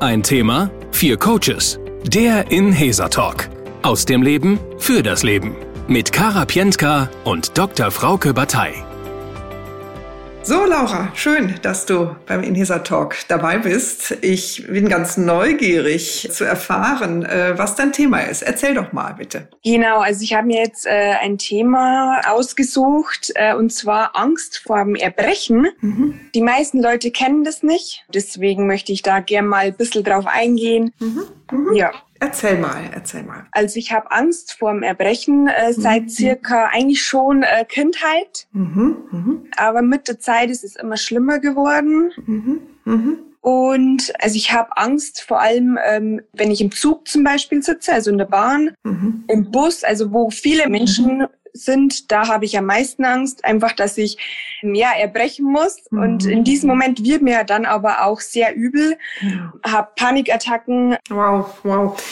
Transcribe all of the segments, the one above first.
Ein Thema, vier Coaches. Der Inhesa Talk. Aus dem Leben für das Leben. Mit Kara Pientka und Dr. Frauke Batei. So, Laura, schön, dass du beim Inhesa Talk dabei bist. Ich bin ganz neugierig zu erfahren, äh, was dein Thema ist. Erzähl doch mal, bitte. Genau, also ich habe mir jetzt äh, ein Thema ausgesucht, äh, und zwar Angst vor dem Erbrechen. Mhm. Die meisten Leute kennen das nicht. Deswegen möchte ich da gerne mal ein bisschen drauf eingehen. Mhm. Mhm. Ja. Erzähl mal, erzähl mal. Also ich habe Angst vor dem Erbrechen äh, seit mhm. circa eigentlich schon äh, Kindheit. Mhm. Mhm. Aber mit der Zeit ist es immer schlimmer geworden. Mhm. Mhm. Und also ich habe Angst vor allem, ähm, wenn ich im Zug zum Beispiel sitze, also in der Bahn, mhm. im Bus, also wo viele Menschen sind, da habe ich am meisten Angst, einfach, dass ich ja erbrechen muss. Mhm. Und in diesem Moment wird mir dann aber auch sehr übel, ja. habe Panikattacken. Wow, wow.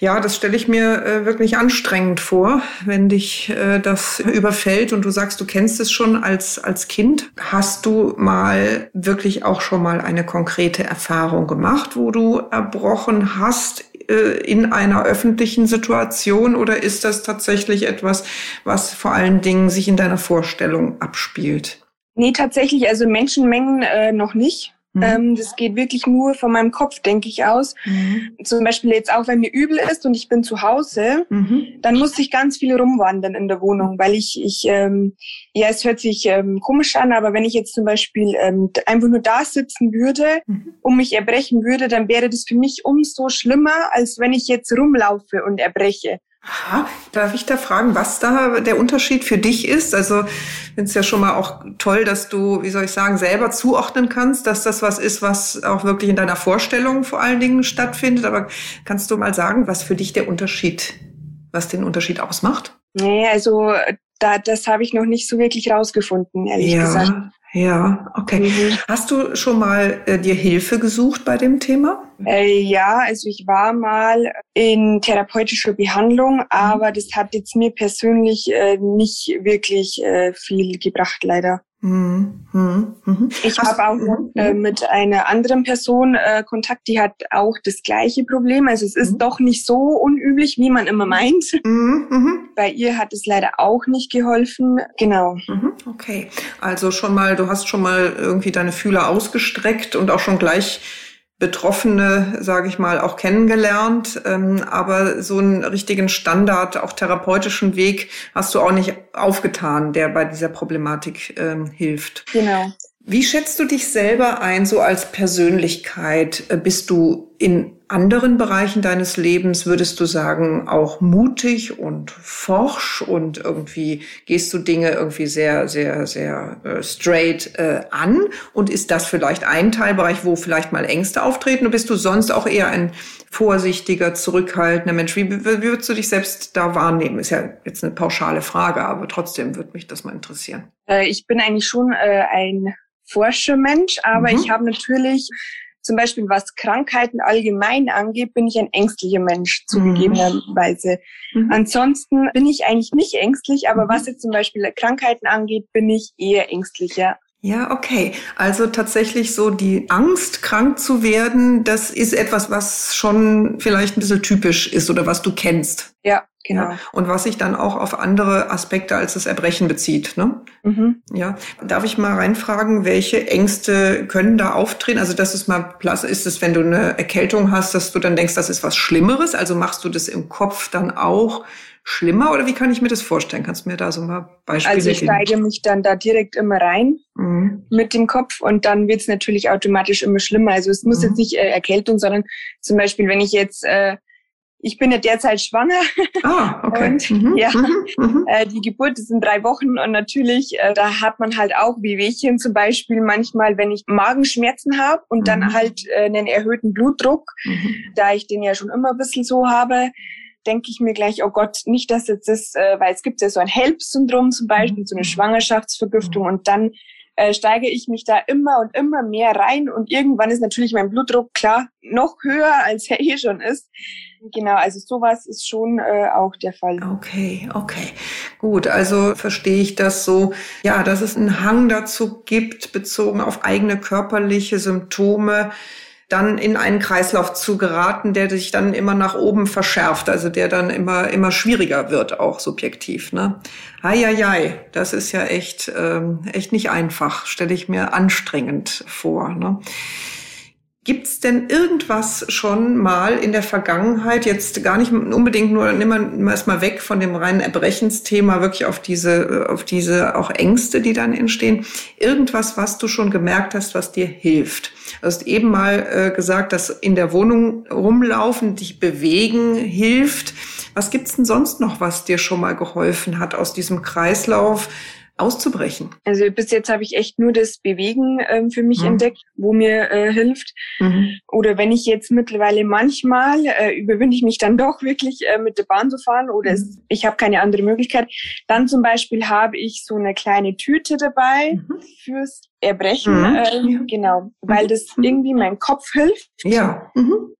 Ja, das stelle ich mir äh, wirklich anstrengend vor, wenn dich äh, das überfällt und du sagst, du kennst es schon als, als Kind. Hast du mal wirklich auch schon mal eine konkrete Erfahrung gemacht, wo du erbrochen hast äh, in einer öffentlichen Situation oder ist das tatsächlich etwas, was vor allen Dingen sich in deiner Vorstellung abspielt? Nee, tatsächlich, also Menschenmengen äh, noch nicht. Mhm. Ähm, das geht wirklich nur von meinem Kopf, denke ich, aus. Mhm. Zum Beispiel jetzt auch, wenn mir übel ist und ich bin zu Hause, mhm. dann muss ich ganz viel rumwandern in der Wohnung, weil ich, ich ähm, ja, es hört sich ähm, komisch an, aber wenn ich jetzt zum Beispiel ähm, einfach nur da sitzen würde mhm. und mich erbrechen würde, dann wäre das für mich umso schlimmer, als wenn ich jetzt rumlaufe und erbreche. Aha. Darf ich da fragen, was da der Unterschied für dich ist? Also finde es ja schon mal auch toll, dass du, wie soll ich sagen, selber zuordnen kannst, dass das was ist, was auch wirklich in deiner Vorstellung vor allen Dingen stattfindet. Aber kannst du mal sagen, was für dich der Unterschied, was den Unterschied ausmacht? Nee, also da, das habe ich noch nicht so wirklich rausgefunden, ehrlich ja. gesagt. Ja, okay. Mhm. Hast du schon mal äh, dir Hilfe gesucht bei dem Thema? Äh, ja, also ich war mal in therapeutischer Behandlung, aber das hat jetzt mir persönlich äh, nicht wirklich äh, viel gebracht, leider. Mhm. Mhm. Ich habe auch mhm. äh, mit einer anderen Person äh, Kontakt, die hat auch das gleiche Problem. Also es ist mhm. doch nicht so unüblich, wie man immer meint. Mhm. mhm. Bei ihr hat es leider auch nicht geholfen. Genau. Okay, also schon mal, du hast schon mal irgendwie deine Fühler ausgestreckt und auch schon gleich Betroffene, sage ich mal, auch kennengelernt, ähm, aber so einen richtigen Standard, auch therapeutischen Weg hast du auch nicht aufgetan, der bei dieser Problematik ähm, hilft. Genau. Wie schätzt du dich selber ein, so als Persönlichkeit? Äh, bist du in anderen Bereichen deines Lebens, würdest du sagen, auch mutig und forsch und irgendwie gehst du Dinge irgendwie sehr, sehr, sehr äh, straight äh, an? Und ist das vielleicht ein Teilbereich, wo vielleicht mal Ängste auftreten? Und bist du sonst auch eher ein vorsichtiger, zurückhaltender Mensch? Wie, wie würdest du dich selbst da wahrnehmen? Ist ja jetzt eine pauschale Frage, aber trotzdem würde mich das mal interessieren. Äh, ich bin eigentlich schon äh, ein Forschermensch, aber mhm. ich habe natürlich zum Beispiel was Krankheiten allgemein angeht, bin ich ein ängstlicher Mensch, zugegebenerweise. Mhm. Ansonsten bin ich eigentlich nicht ängstlich, aber mhm. was jetzt zum Beispiel Krankheiten angeht, bin ich eher ängstlicher. Ja, okay. Also tatsächlich so die Angst, krank zu werden, das ist etwas, was schon vielleicht ein bisschen typisch ist oder was du kennst. Ja, genau. Ja, und was sich dann auch auf andere Aspekte als das Erbrechen bezieht. Ne? Mhm. Ja. Darf ich mal reinfragen, welche Ängste können da auftreten? Also das ist mal ist es, wenn du eine Erkältung hast, dass du dann denkst, das ist was Schlimmeres? Also machst du das im Kopf dann auch? Schlimmer oder wie kann ich mir das vorstellen? Kannst du mir da so mal Beispiele Also ich steige mich dann da direkt immer rein mhm. mit dem Kopf und dann wird es natürlich automatisch immer schlimmer. Also es muss mhm. jetzt nicht äh, Erkältung, sondern zum Beispiel, wenn ich jetzt äh, ich bin ja derzeit schwanger. Ah, okay. Und mhm. ja, mhm. mhm. äh, die Geburt ist in drei Wochen und natürlich, äh, da hat man halt auch wie Wehwehchen zum Beispiel manchmal, wenn ich Magenschmerzen habe und mhm. dann halt äh, einen erhöhten Blutdruck, mhm. da ich den ja schon immer ein bisschen so habe, denke ich mir gleich, oh Gott, nicht, dass jetzt das, äh, weil es gibt ja so ein HELP-Syndrom zum Beispiel, so eine mhm. Schwangerschaftsvergiftung und dann äh, steige ich mich da immer und immer mehr rein und irgendwann ist natürlich mein Blutdruck klar noch höher, als er eh schon ist. Genau, also sowas ist schon äh, auch der Fall. Okay, okay. Gut, also verstehe ich das so, ja, dass es einen Hang dazu gibt, bezogen auf eigene körperliche Symptome, dann in einen Kreislauf zu geraten, der sich dann immer nach oben verschärft, also der dann immer, immer schwieriger wird, auch subjektiv. Ne? Eieiei, das ist ja echt, ähm, echt nicht einfach, stelle ich mir anstrengend vor. Ne? Gibt's denn irgendwas schon mal in der Vergangenheit, jetzt gar nicht unbedingt nur, nimm mal erstmal weg von dem reinen Erbrechensthema, wirklich auf diese, auf diese auch Ängste, die dann entstehen, irgendwas, was du schon gemerkt hast, was dir hilft? Du hast eben mal äh, gesagt, dass in der Wohnung rumlaufen, dich bewegen hilft. Was gibt's denn sonst noch, was dir schon mal geholfen hat aus diesem Kreislauf? Auszubrechen? Also bis jetzt habe ich echt nur das Bewegen ähm, für mich mhm. entdeckt, wo mir äh, hilft. Mhm. Oder wenn ich jetzt mittlerweile manchmal äh, überwinde ich mich dann doch wirklich äh, mit der Bahn zu fahren oder mhm. es, ich habe keine andere Möglichkeit. Dann zum Beispiel habe ich so eine kleine Tüte dabei mhm. fürs Erbrechen, mhm. äh, genau, weil das mhm. irgendwie mein Kopf hilft. Ja.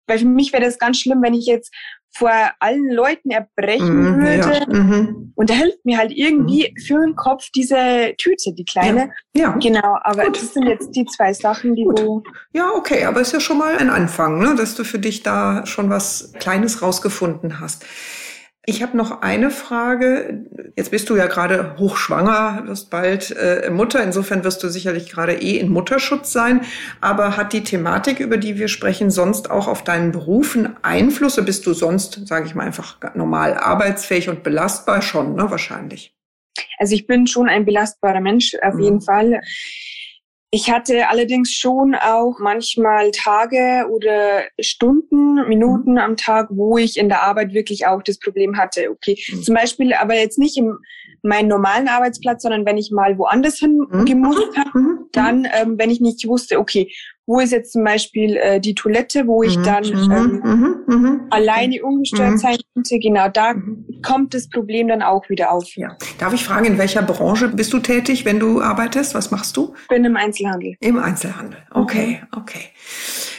Weil für mich wäre das ganz schlimm, wenn ich jetzt vor allen Leuten erbrechen mhm, würde. Ja. Mhm. Und da hilft mir halt irgendwie mhm. für den Kopf diese Tüte, die kleine. Ja. ja. Genau, aber Gut. das sind jetzt die zwei Sachen, die Gut. du. Ja, okay, aber ist ja schon mal ein Anfang, ne? dass du für dich da schon was Kleines rausgefunden hast. Ich habe noch eine Frage. Jetzt bist du ja gerade hochschwanger, wirst bald äh, Mutter. Insofern wirst du sicherlich gerade eh in Mutterschutz sein. Aber hat die Thematik, über die wir sprechen, sonst auch auf deinen Berufen Einflüsse? Bist du sonst, sage ich mal, einfach normal arbeitsfähig und belastbar? Schon, ne? Wahrscheinlich. Also ich bin schon ein belastbarer Mensch, auf mhm. jeden Fall. Ich hatte allerdings schon auch manchmal Tage oder Stunden, Minuten mhm. am Tag, wo ich in der Arbeit wirklich auch das Problem hatte. Okay, mhm. zum Beispiel, aber jetzt nicht im meinen normalen Arbeitsplatz, sondern wenn ich mal woanders hin mhm. gemusst habe, mhm. dann, ähm, wenn ich nicht wusste, okay, wo ist jetzt zum Beispiel äh, die Toilette, wo ich mhm. dann mhm. ähm, mhm. mhm. alleine ungestört mhm. sein könnte. Genau, da mhm. kommt das Problem dann auch wieder auf. Ja. Darf ich fragen, in welcher Branche bist du tätig, wenn du arbeitest? Was machst du? Ich bin im Einzelhandel. Im Einzelhandel. Okay, okay.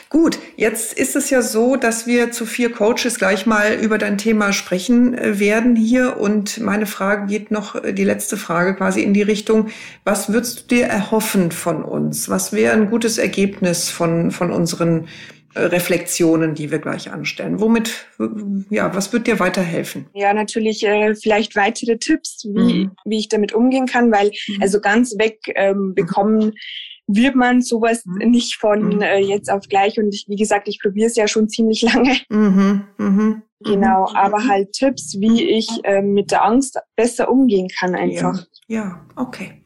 Gut, jetzt ist es ja so, dass wir zu vier Coaches gleich mal über dein Thema sprechen äh, werden hier. Und meine Frage geht noch, äh, die letzte Frage quasi in die Richtung, was würdest du dir erhoffen von uns? Was wäre ein gutes Ergebnis von, von unseren äh, Reflexionen, die wir gleich anstellen. Womit, ja, was wird dir weiterhelfen? Ja, natürlich äh, vielleicht weitere Tipps, wie, mhm. wie ich damit umgehen kann, weil mhm. also ganz weg ähm, bekommen wird man sowas mhm. nicht von mhm. äh, jetzt auf gleich. Und ich, wie gesagt, ich probiere es ja schon ziemlich lange. Mhm. Mhm. Genau, mhm. aber halt Tipps, wie ich äh, mit der Angst besser umgehen kann einfach. Ja, ja okay.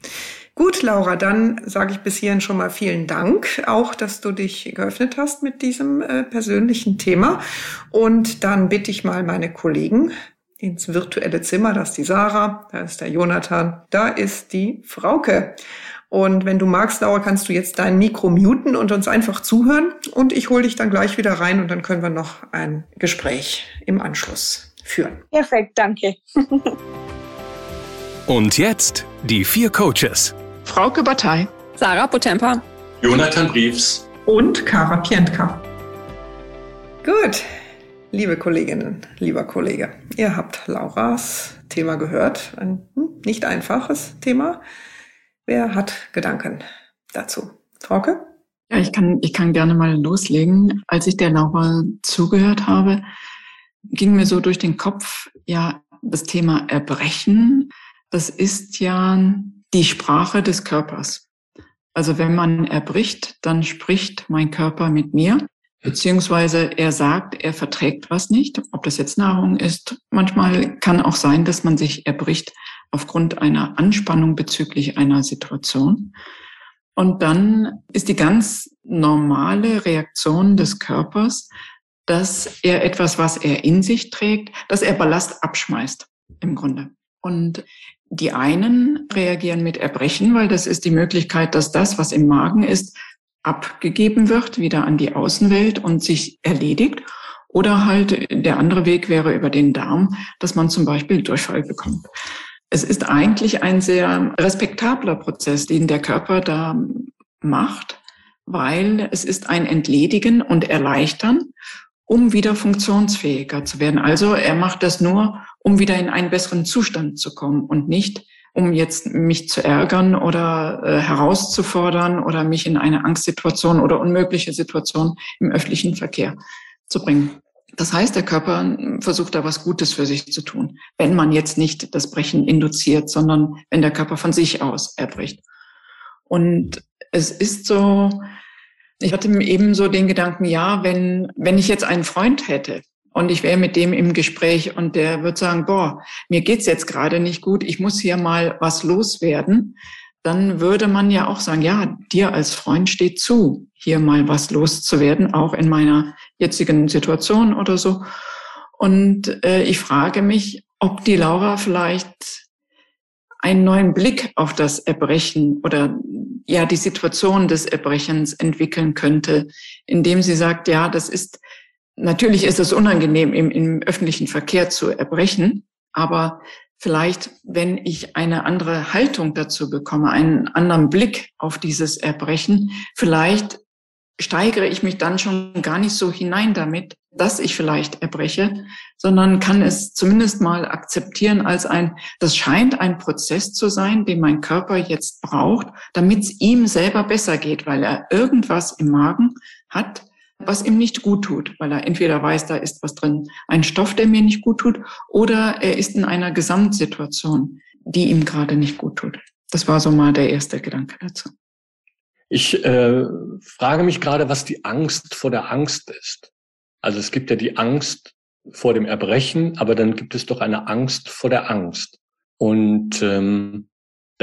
Gut, Laura, dann sage ich bis hierhin schon mal vielen Dank, auch dass du dich geöffnet hast mit diesem äh, persönlichen Thema. Und dann bitte ich mal meine Kollegen ins virtuelle Zimmer. Da ist die Sarah, da ist der Jonathan, da ist die Frauke. Und wenn du magst, Laura, kannst du jetzt dein Mikro muten und uns einfach zuhören. Und ich hole dich dann gleich wieder rein und dann können wir noch ein Gespräch im Anschluss führen. Perfekt, danke. und jetzt die vier Coaches. Frauke Batei. Sarah Potempa. Jonathan Briefs. Und Kara Pientka. Gut, liebe Kolleginnen, lieber Kollege, ihr habt Lauras Thema gehört. Ein hm, nicht einfaches Thema. Wer hat Gedanken dazu? Frauke? Ja, ich kann, ich kann gerne mal loslegen. Als ich der Laura zugehört habe, ging mir so durch den Kopf, ja, das Thema Erbrechen, das ist ja die Sprache des Körpers. Also wenn man erbricht, dann spricht mein Körper mit mir, beziehungsweise er sagt, er verträgt was nicht, ob das jetzt Nahrung ist. Manchmal kann auch sein, dass man sich erbricht, aufgrund einer Anspannung bezüglich einer Situation. Und dann ist die ganz normale Reaktion des Körpers, dass er etwas, was er in sich trägt, dass er Ballast abschmeißt im Grunde. Und die einen reagieren mit Erbrechen, weil das ist die Möglichkeit, dass das, was im Magen ist, abgegeben wird, wieder an die Außenwelt und sich erledigt. Oder halt der andere Weg wäre über den Darm, dass man zum Beispiel Durchfall bekommt. Es ist eigentlich ein sehr respektabler Prozess, den der Körper da macht, weil es ist ein Entledigen und Erleichtern, um wieder funktionsfähiger zu werden. Also er macht das nur, um wieder in einen besseren Zustand zu kommen und nicht, um jetzt mich zu ärgern oder äh, herauszufordern oder mich in eine Angstsituation oder unmögliche Situation im öffentlichen Verkehr zu bringen. Das heißt, der Körper versucht da was Gutes für sich zu tun, wenn man jetzt nicht das Brechen induziert, sondern wenn der Körper von sich aus erbricht. Und es ist so, ich hatte eben so den Gedanken, ja, wenn, wenn ich jetzt einen Freund hätte, und ich wäre mit dem im Gespräch und der wird sagen, boah, mir geht's jetzt gerade nicht gut, ich muss hier mal was loswerden, dann würde man ja auch sagen, ja, dir als Freund steht zu, hier mal was loszuwerden, auch in meiner jetzigen Situation oder so. Und äh, ich frage mich, ob die Laura vielleicht einen neuen Blick auf das Erbrechen oder ja die Situation des Erbrechens entwickeln könnte, indem sie sagt, ja, das ist Natürlich ist es unangenehm, im, im öffentlichen Verkehr zu erbrechen, aber vielleicht, wenn ich eine andere Haltung dazu bekomme, einen anderen Blick auf dieses Erbrechen, vielleicht steigere ich mich dann schon gar nicht so hinein damit, dass ich vielleicht erbreche, sondern kann es zumindest mal akzeptieren als ein, das scheint ein Prozess zu sein, den mein Körper jetzt braucht, damit es ihm selber besser geht, weil er irgendwas im Magen hat, was ihm nicht gut tut, weil er entweder weiß, da ist was drin, ein Stoff, der mir nicht gut tut, oder er ist in einer Gesamtsituation, die ihm gerade nicht gut tut. Das war so mal der erste Gedanke dazu. Ich äh, frage mich gerade, was die Angst vor der Angst ist. Also es gibt ja die Angst vor dem Erbrechen, aber dann gibt es doch eine Angst vor der Angst. Und ähm,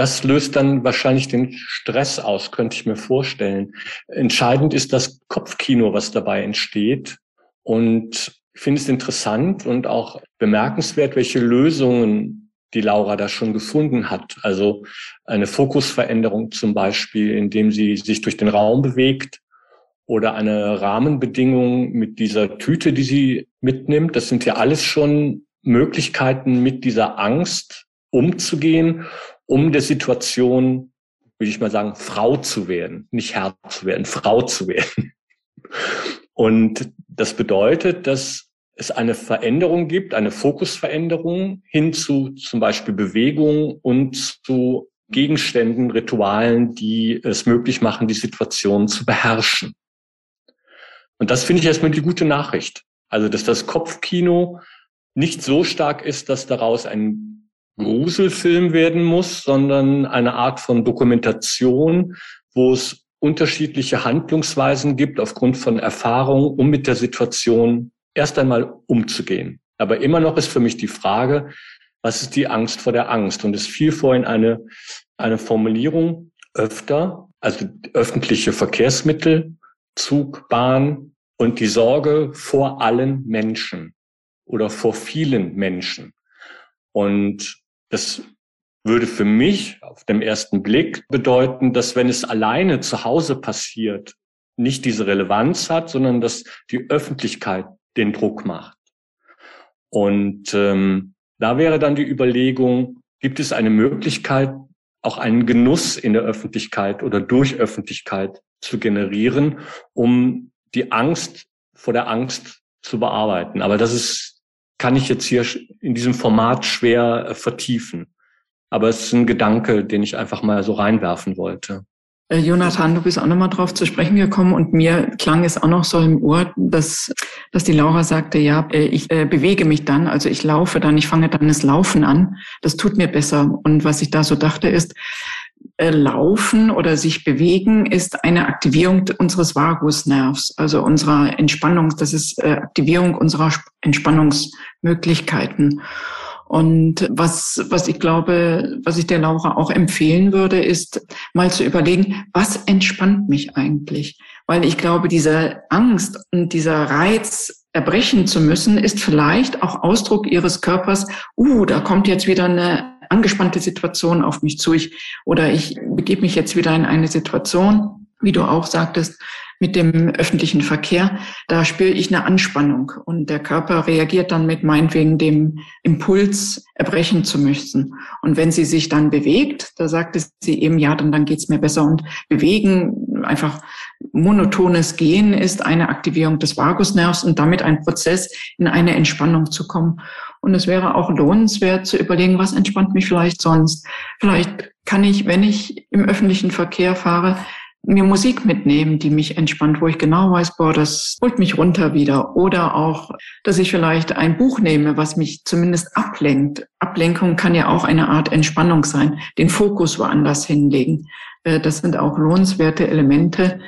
das löst dann wahrscheinlich den Stress aus, könnte ich mir vorstellen. Entscheidend ist das Kopfkino, was dabei entsteht. Und ich finde es interessant und auch bemerkenswert, welche Lösungen die Laura da schon gefunden hat. Also eine Fokusveränderung zum Beispiel, indem sie sich durch den Raum bewegt oder eine Rahmenbedingung mit dieser Tüte, die sie mitnimmt. Das sind ja alles schon Möglichkeiten, mit dieser Angst umzugehen um der Situation, würde ich mal sagen, Frau zu werden, nicht Herr zu werden, Frau zu werden. Und das bedeutet, dass es eine Veränderung gibt, eine Fokusveränderung hin zu zum Beispiel Bewegung und zu Gegenständen, Ritualen, die es möglich machen, die Situation zu beherrschen. Und das finde ich erstmal die gute Nachricht. Also, dass das Kopfkino nicht so stark ist, dass daraus ein Gruselfilm werden muss, sondern eine Art von Dokumentation, wo es unterschiedliche Handlungsweisen gibt aufgrund von Erfahrung, um mit der Situation erst einmal umzugehen. Aber immer noch ist für mich die Frage, was ist die Angst vor der Angst? Und es fiel vorhin eine, eine Formulierung öfter, also öffentliche Verkehrsmittel, Zug, Bahn und die Sorge vor allen Menschen oder vor vielen Menschen. Und das würde für mich auf dem ersten Blick bedeuten, dass wenn es alleine zu Hause passiert, nicht diese Relevanz hat, sondern dass die Öffentlichkeit den Druck macht. Und ähm, da wäre dann die Überlegung, gibt es eine Möglichkeit, auch einen Genuss in der Öffentlichkeit oder durch Öffentlichkeit zu generieren, um die Angst vor der Angst zu bearbeiten. Aber das ist kann ich jetzt hier in diesem Format schwer äh, vertiefen. Aber es ist ein Gedanke, den ich einfach mal so reinwerfen wollte. Äh, Jonathan, du bist auch nochmal drauf zu sprechen gekommen und mir klang es auch noch so im Ohr, dass, dass die Laura sagte, ja, äh, ich bewege mich dann, also ich laufe dann, ich fange dann das Laufen an. Das tut mir besser. Und was ich da so dachte ist, Laufen oder sich bewegen ist eine Aktivierung unseres Vagusnervs, also unserer Entspannung. Das ist äh, Aktivierung unserer Entspannungsmöglichkeiten. Und was, was ich glaube, was ich der Laura auch empfehlen würde, ist mal zu überlegen, was entspannt mich eigentlich? Weil ich glaube, diese Angst und dieser Reiz, erbrechen zu müssen, ist vielleicht auch Ausdruck ihres Körpers, uh, da kommt jetzt wieder eine angespannte Situation auf mich zu. Ich, oder ich begebe mich jetzt wieder in eine Situation, wie du auch sagtest, mit dem öffentlichen Verkehr, da spüre ich eine Anspannung und der Körper reagiert dann mit meinetwegen dem Impuls, erbrechen zu müssen. Und wenn sie sich dann bewegt, da sagte sie eben, ja, dann, dann geht's mir besser und bewegen, einfach monotones Gehen ist eine Aktivierung des Vagusnervs und damit ein Prozess, in eine Entspannung zu kommen. Und es wäre auch lohnenswert zu überlegen, was entspannt mich vielleicht sonst. Vielleicht kann ich, wenn ich im öffentlichen Verkehr fahre, mir Musik mitnehmen, die mich entspannt, wo ich genau weiß, boah, das holt mich runter wieder. Oder auch, dass ich vielleicht ein Buch nehme, was mich zumindest ablenkt. Ablenkung kann ja auch eine Art Entspannung sein, den Fokus woanders hinlegen. Äh, das sind auch lohnenswerte Elemente,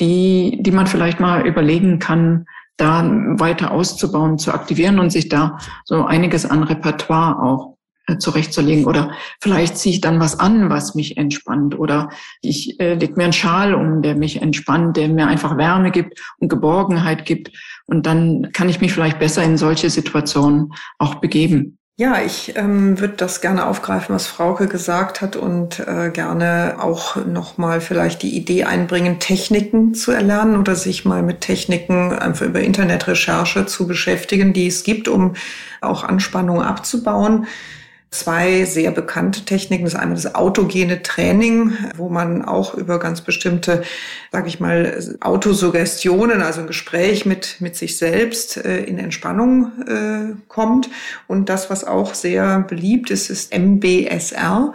die, die man vielleicht mal überlegen kann, da weiter auszubauen, zu aktivieren und sich da so einiges an Repertoire auch äh, zurechtzulegen. Oder vielleicht ziehe ich dann was an, was mich entspannt. Oder ich äh, lege mir einen Schal um, der mich entspannt, der mir einfach Wärme gibt und Geborgenheit gibt. Und dann kann ich mich vielleicht besser in solche Situationen auch begeben. Ja, ich ähm, würde das gerne aufgreifen, was Frauke gesagt hat und äh, gerne auch nochmal vielleicht die Idee einbringen, Techniken zu erlernen oder sich mal mit Techniken einfach über Internetrecherche zu beschäftigen, die es gibt, um auch Anspannung abzubauen zwei sehr bekannte Techniken. Das ist einmal das autogene Training, wo man auch über ganz bestimmte, sage ich mal, Autosuggestionen, also ein Gespräch mit, mit sich selbst äh, in Entspannung äh, kommt. Und das, was auch sehr beliebt ist, ist MBSR.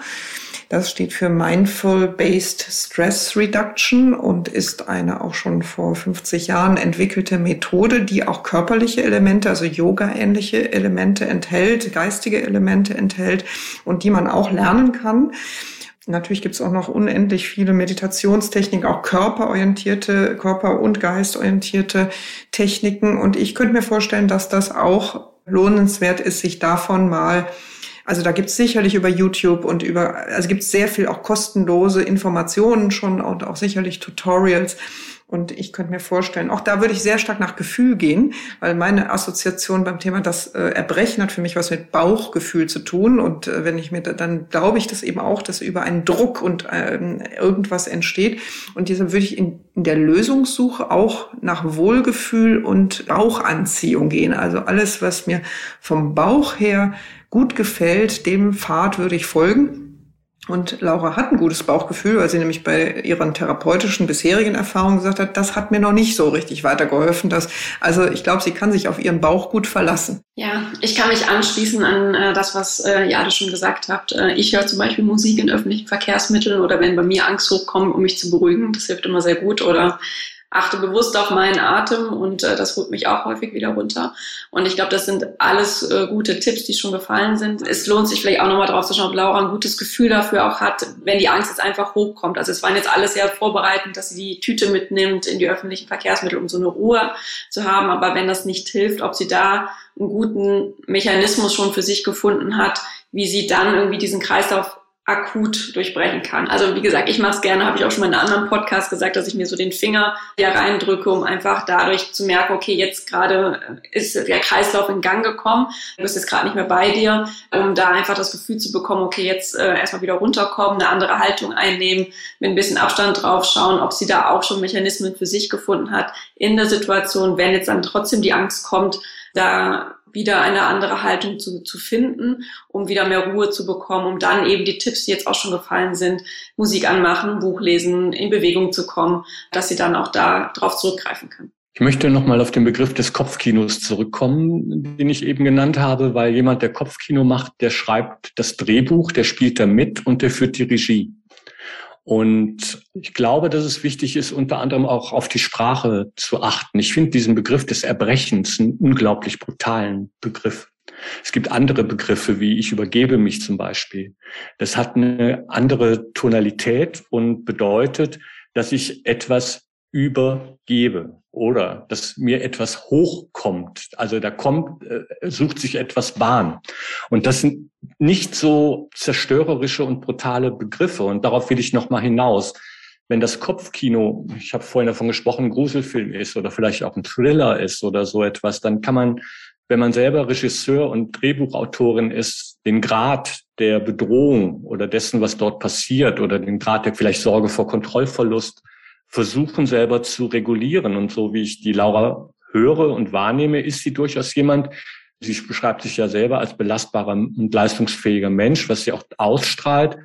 Das steht für Mindful Based Stress Reduction und ist eine auch schon vor 50 Jahren entwickelte Methode, die auch körperliche Elemente, also Yoga-ähnliche Elemente enthält, geistige Elemente enthält und die man auch lernen kann. Natürlich gibt es auch noch unendlich viele Meditationstechniken, auch körperorientierte, körper- und geistorientierte Techniken. Und ich könnte mir vorstellen, dass das auch lohnenswert ist, sich davon mal also da gibt es sicherlich über YouTube und über, also gibt es sehr viel auch kostenlose Informationen schon und auch sicherlich Tutorials. Und ich könnte mir vorstellen, auch da würde ich sehr stark nach Gefühl gehen, weil meine Assoziation beim Thema das äh, Erbrechen hat für mich was mit Bauchgefühl zu tun. Und äh, wenn ich mir, da, dann glaube ich das eben auch, dass über einen Druck und ähm, irgendwas entsteht. Und deshalb würde ich in, in der Lösungssuche auch nach Wohlgefühl und Bauchanziehung gehen. Also alles, was mir vom Bauch her gut gefällt, dem Pfad würde ich folgen. Und Laura hat ein gutes Bauchgefühl, weil sie nämlich bei ihren therapeutischen bisherigen Erfahrungen gesagt hat, das hat mir noch nicht so richtig weitergeholfen. Dass, also ich glaube, sie kann sich auf ihren Bauch gut verlassen. Ja, ich kann mich anschließen an äh, das, was äh, Jade schon gesagt habt. Äh, ich höre zum Beispiel Musik in öffentlichen Verkehrsmitteln oder wenn bei mir Angst hochkommt, um mich zu beruhigen. Das hilft immer sehr gut. Oder achte bewusst auf meinen Atem und äh, das holt mich auch häufig wieder runter. Und ich glaube, das sind alles äh, gute Tipps, die schon gefallen sind. Es lohnt sich vielleicht auch nochmal drauf zu schauen, ob Laura ein gutes Gefühl dafür auch hat, wenn die Angst jetzt einfach hochkommt. Also es waren jetzt alles sehr vorbereitend, dass sie die Tüte mitnimmt in die öffentlichen Verkehrsmittel, um so eine Ruhe zu haben. Aber wenn das nicht hilft, ob sie da einen guten Mechanismus schon für sich gefunden hat, wie sie dann irgendwie diesen Kreislauf akut durchbrechen kann. Also wie gesagt, ich mache es gerne, habe ich auch schon mal in einem anderen Podcast gesagt, dass ich mir so den Finger hier reindrücke, um einfach dadurch zu merken, okay, jetzt gerade ist der Kreislauf in Gang gekommen, du bist jetzt gerade nicht mehr bei dir, um da einfach das Gefühl zu bekommen, okay, jetzt äh, erstmal wieder runterkommen, eine andere Haltung einnehmen, mit ein bisschen Abstand drauf schauen, ob sie da auch schon Mechanismen für sich gefunden hat in der Situation, wenn jetzt dann trotzdem die Angst kommt, da wieder eine andere Haltung zu, zu finden, um wieder mehr Ruhe zu bekommen, um dann eben die Tipps, die jetzt auch schon gefallen sind, Musik anmachen, Buch lesen, in Bewegung zu kommen, dass sie dann auch da drauf zurückgreifen kann. Ich möchte nochmal auf den Begriff des Kopfkinos zurückkommen, den ich eben genannt habe, weil jemand, der Kopfkino macht, der schreibt das Drehbuch, der spielt da mit und der führt die Regie. Und ich glaube, dass es wichtig ist, unter anderem auch auf die Sprache zu achten. Ich finde diesen Begriff des Erbrechens einen unglaublich brutalen Begriff. Es gibt andere Begriffe, wie ich übergebe mich zum Beispiel. Das hat eine andere Tonalität und bedeutet, dass ich etwas übergebe oder dass mir etwas hochkommt. Also da kommt, äh, sucht sich etwas Bahn. Und das sind nicht so zerstörerische und brutale Begriffe. Und darauf will ich noch mal hinaus. Wenn das Kopfkino, ich habe vorhin davon gesprochen, ein Gruselfilm ist oder vielleicht auch ein Thriller ist oder so etwas, dann kann man, wenn man selber Regisseur und Drehbuchautorin ist, den Grad der Bedrohung oder dessen, was dort passiert oder den Grad der vielleicht Sorge vor Kontrollverlust versuchen selber zu regulieren. Und so wie ich die Laura höre und wahrnehme, ist sie durchaus jemand, sie beschreibt sich ja selber als belastbarer und leistungsfähiger Mensch, was sie auch ausstrahlt.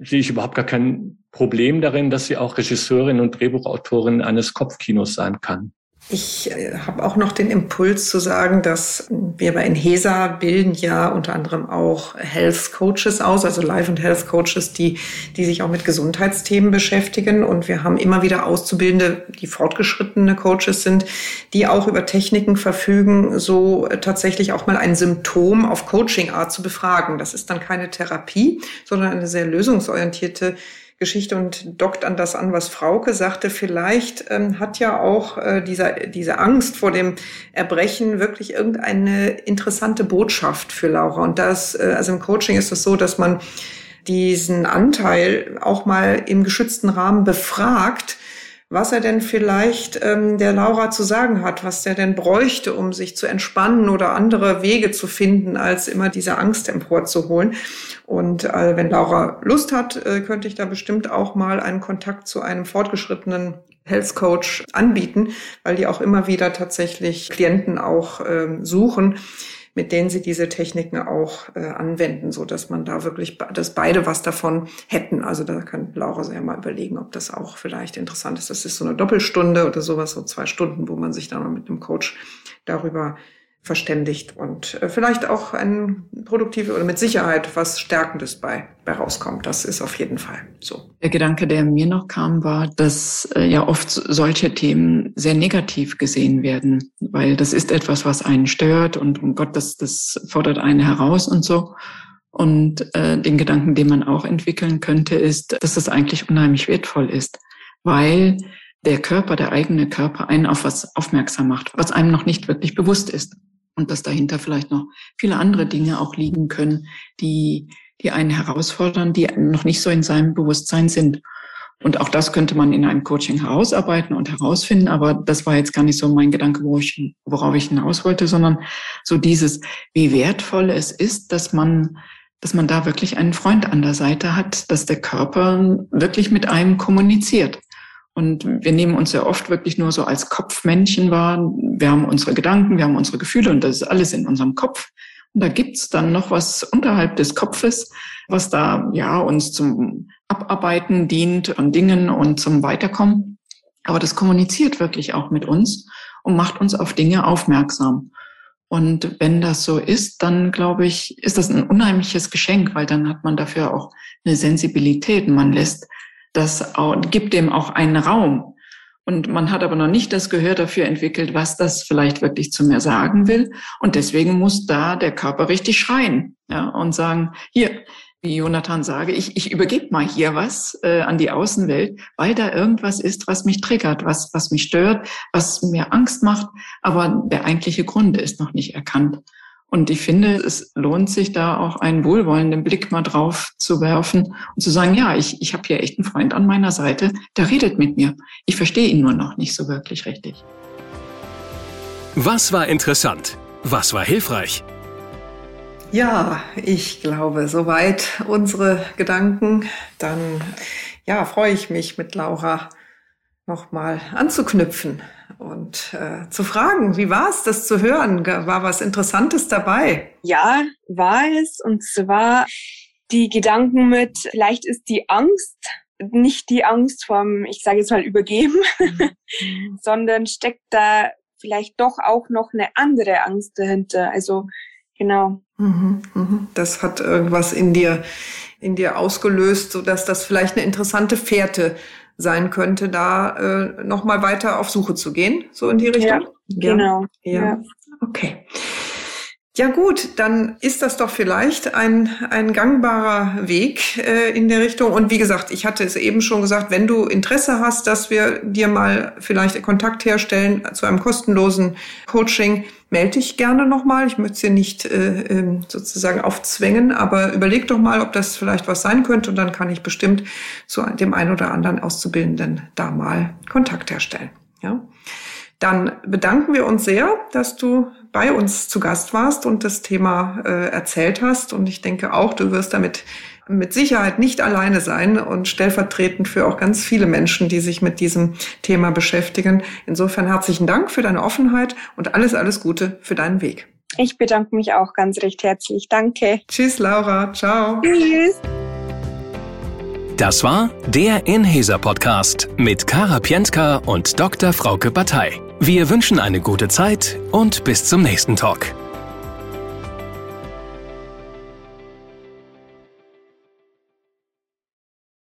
sehe ich überhaupt gar kein Problem darin, dass sie auch Regisseurin und Drehbuchautorin eines Kopfkinos sein kann. Ich äh, habe auch noch den Impuls zu sagen, dass wir bei Inhesa bilden ja unter anderem auch Health Coaches aus, also Life und Health Coaches, die, die sich auch mit Gesundheitsthemen beschäftigen. Und wir haben immer wieder Auszubildende, die fortgeschrittene Coaches sind, die auch über Techniken verfügen, so tatsächlich auch mal ein Symptom auf Coaching-Art zu befragen. Das ist dann keine Therapie, sondern eine sehr lösungsorientierte Geschichte und dockt an das an, was Frauke sagte. Vielleicht ähm, hat ja auch äh, dieser, diese Angst vor dem Erbrechen wirklich irgendeine interessante Botschaft für Laura. Und das, äh, also im Coaching ist es so, dass man diesen Anteil auch mal im geschützten Rahmen befragt, was er denn vielleicht ähm, der Laura zu sagen hat, was der denn bräuchte, um sich zu entspannen oder andere Wege zu finden, als immer diese Angst emporzuholen. Und äh, wenn Laura Lust hat, äh, könnte ich da bestimmt auch mal einen Kontakt zu einem fortgeschrittenen Health Coach anbieten, weil die auch immer wieder tatsächlich Klienten auch ähm, suchen mit denen sie diese Techniken auch äh, anwenden, so dass man da wirklich, dass beide was davon hätten. Also da kann Laura sich ja mal überlegen, ob das auch vielleicht interessant ist. Das ist so eine Doppelstunde oder sowas, so zwei Stunden, wo man sich dann mit einem Coach darüber verständigt und äh, vielleicht auch ein produktives oder mit Sicherheit was Stärkendes bei, bei rauskommt. Das ist auf jeden Fall so. Der Gedanke, der mir noch kam, war, dass äh, ja oft solche Themen sehr negativ gesehen werden, weil das ist etwas, was einen stört und um Gott, das, das fordert einen heraus und so. Und äh, den Gedanken, den man auch entwickeln könnte, ist, dass es eigentlich unheimlich wertvoll ist, weil der Körper, der eigene Körper einen auf was aufmerksam macht, was einem noch nicht wirklich bewusst ist und dass dahinter vielleicht noch viele andere Dinge auch liegen können, die, die einen herausfordern, die noch nicht so in seinem Bewusstsein sind. Und auch das könnte man in einem Coaching herausarbeiten und herausfinden, aber das war jetzt gar nicht so mein Gedanke, wo ich, worauf ich hinaus wollte, sondern so dieses, wie wertvoll es ist, dass man, dass man da wirklich einen Freund an der Seite hat, dass der Körper wirklich mit einem kommuniziert. Und wir nehmen uns ja oft wirklich nur so als Kopfmännchen wahr. Wir haben unsere Gedanken, wir haben unsere Gefühle und das ist alles in unserem Kopf. Und da gibt's dann noch was unterhalb des Kopfes, was da ja uns zum Abarbeiten dient an Dingen und zum Weiterkommen. Aber das kommuniziert wirklich auch mit uns und macht uns auf Dinge aufmerksam. Und wenn das so ist, dann glaube ich, ist das ein unheimliches Geschenk, weil dann hat man dafür auch eine Sensibilität. Man lässt das gibt dem auch einen Raum. Und man hat aber noch nicht das Gehör dafür entwickelt, was das vielleicht wirklich zu mir sagen will. Und deswegen muss da der Körper richtig schreien ja, und sagen, hier, wie Jonathan sage, ich, ich übergebe mal hier was äh, an die Außenwelt, weil da irgendwas ist, was mich triggert, was, was mich stört, was mir Angst macht, aber der eigentliche Grund ist noch nicht erkannt. Und ich finde, es lohnt sich da auch einen wohlwollenden Blick mal drauf zu werfen und zu sagen, ja, ich, ich habe hier echt einen Freund an meiner Seite, der redet mit mir. Ich verstehe ihn nur noch nicht so wirklich richtig. Was war interessant? Was war hilfreich? Ja, ich glaube, soweit unsere Gedanken. Dann ja, freue ich mich mit Laura nochmal anzuknüpfen und äh, zu fragen, wie war es, das zu hören? War was Interessantes dabei? Ja, war es. Und zwar die Gedanken mit, vielleicht ist die Angst nicht die Angst vom, ich sage jetzt mal, Übergeben, mhm. sondern steckt da vielleicht doch auch noch eine andere Angst dahinter. Also genau. Mhm, mhm. Das hat irgendwas in dir, in dir ausgelöst, so dass das vielleicht eine interessante Fährte sein könnte, da äh, nochmal weiter auf Suche zu gehen, so in die Richtung? Ja, genau. Ja. ja. Okay. Ja gut, dann ist das doch vielleicht ein, ein gangbarer Weg äh, in der Richtung. Und wie gesagt, ich hatte es eben schon gesagt, wenn du Interesse hast, dass wir dir mal vielleicht Kontakt herstellen zu einem kostenlosen Coaching, melde dich gerne nochmal. Ich möchte sie nicht äh, ähm, sozusagen aufzwängen, aber überleg doch mal, ob das vielleicht was sein könnte. Und dann kann ich bestimmt zu dem einen oder anderen Auszubildenden da mal Kontakt herstellen. Ja. Dann bedanken wir uns sehr, dass du bei uns zu Gast warst und das Thema äh, erzählt hast. Und ich denke auch, du wirst damit mit Sicherheit nicht alleine sein und stellvertretend für auch ganz viele Menschen, die sich mit diesem Thema beschäftigen. Insofern herzlichen Dank für deine Offenheit und alles, alles Gute für deinen Weg. Ich bedanke mich auch ganz recht herzlich. Danke. Tschüss, Laura. Ciao. Tschüss. Das war der Inhaser Podcast mit Kara Pientka und Dr. Frauke Batei. Wir wünschen eine gute Zeit und bis zum nächsten Talk.